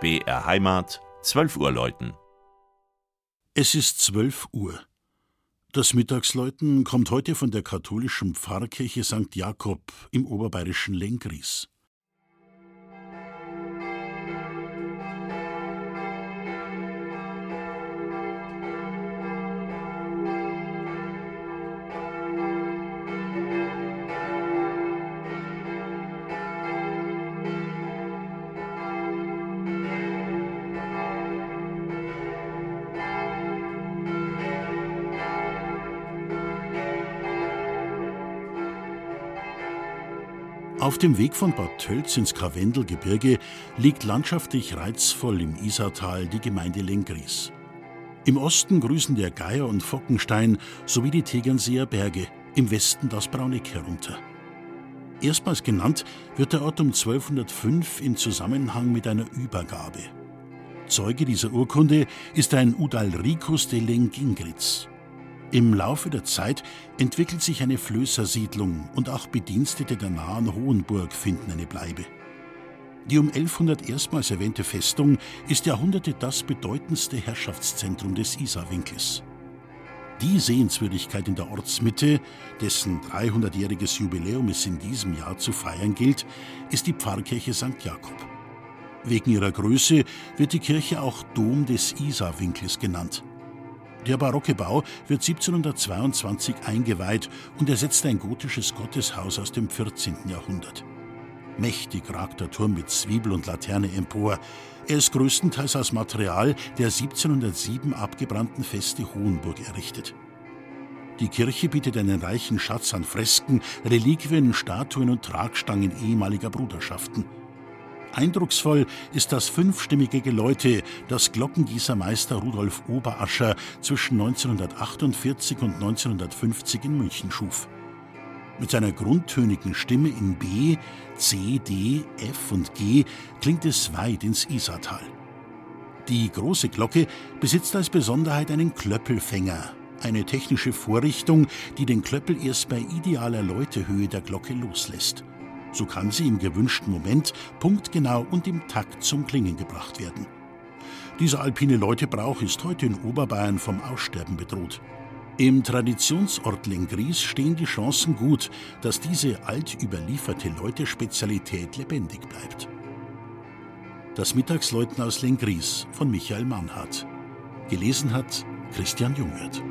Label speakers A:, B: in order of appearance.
A: BR Heimat, 12 Uhr läuten.
B: Es ist 12 Uhr. Das Mittagsläuten kommt heute von der katholischen Pfarrkirche St. Jakob im oberbayerischen Lenkries. Auf dem Weg von Bad Tölz ins Karwendelgebirge liegt landschaftlich reizvoll im Isartal die Gemeinde Lengries. Im Osten grüßen der Geier und Fockenstein sowie die Tegernseer Berge, im Westen das Brauneck herunter. Erstmals genannt wird der Ort um 1205 in Zusammenhang mit einer Übergabe. Zeuge dieser Urkunde ist ein Udalricus de Lengingritz. Im Laufe der Zeit entwickelt sich eine Flößersiedlung und auch Bedienstete der nahen Hohenburg finden eine Bleibe. Die um 1100 erstmals erwähnte Festung ist Jahrhunderte das bedeutendste Herrschaftszentrum des Isarwinkels. Die Sehenswürdigkeit in der Ortsmitte, dessen 300-jähriges Jubiläum es in diesem Jahr zu feiern gilt, ist die Pfarrkirche St. Jakob. Wegen ihrer Größe wird die Kirche auch Dom des Isarwinkels genannt. Der barocke Bau wird 1722 eingeweiht und ersetzt ein gotisches Gotteshaus aus dem 14. Jahrhundert. Mächtig ragt der Turm mit Zwiebel und Laterne empor. Er ist größtenteils aus Material der 1707 abgebrannten Feste Hohenburg errichtet. Die Kirche bietet einen reichen Schatz an Fresken, Reliquien, Statuen und Tragstangen ehemaliger Bruderschaften. Eindrucksvoll ist das fünfstimmige Geläute, das Glockengießermeister Rudolf Oberascher zwischen 1948 und 1950 in München schuf. Mit seiner grundtönigen Stimme in B, C, D, F und G klingt es weit ins Isartal. Die große Glocke besitzt als Besonderheit einen Klöppelfänger, eine technische Vorrichtung, die den Klöppel erst bei idealer Läutehöhe der Glocke loslässt. So kann sie im gewünschten Moment punktgenau und im Takt zum Klingen gebracht werden. Dieser alpine Läutebrauch ist heute in Oberbayern vom Aussterben bedroht. Im Traditionsort Lengries stehen die Chancen gut, dass diese alt überlieferte Läutespezialität lebendig bleibt. Das Mittagsläuten aus Lengries von Michael Mannhardt. Gelesen hat Christian Jungwirth.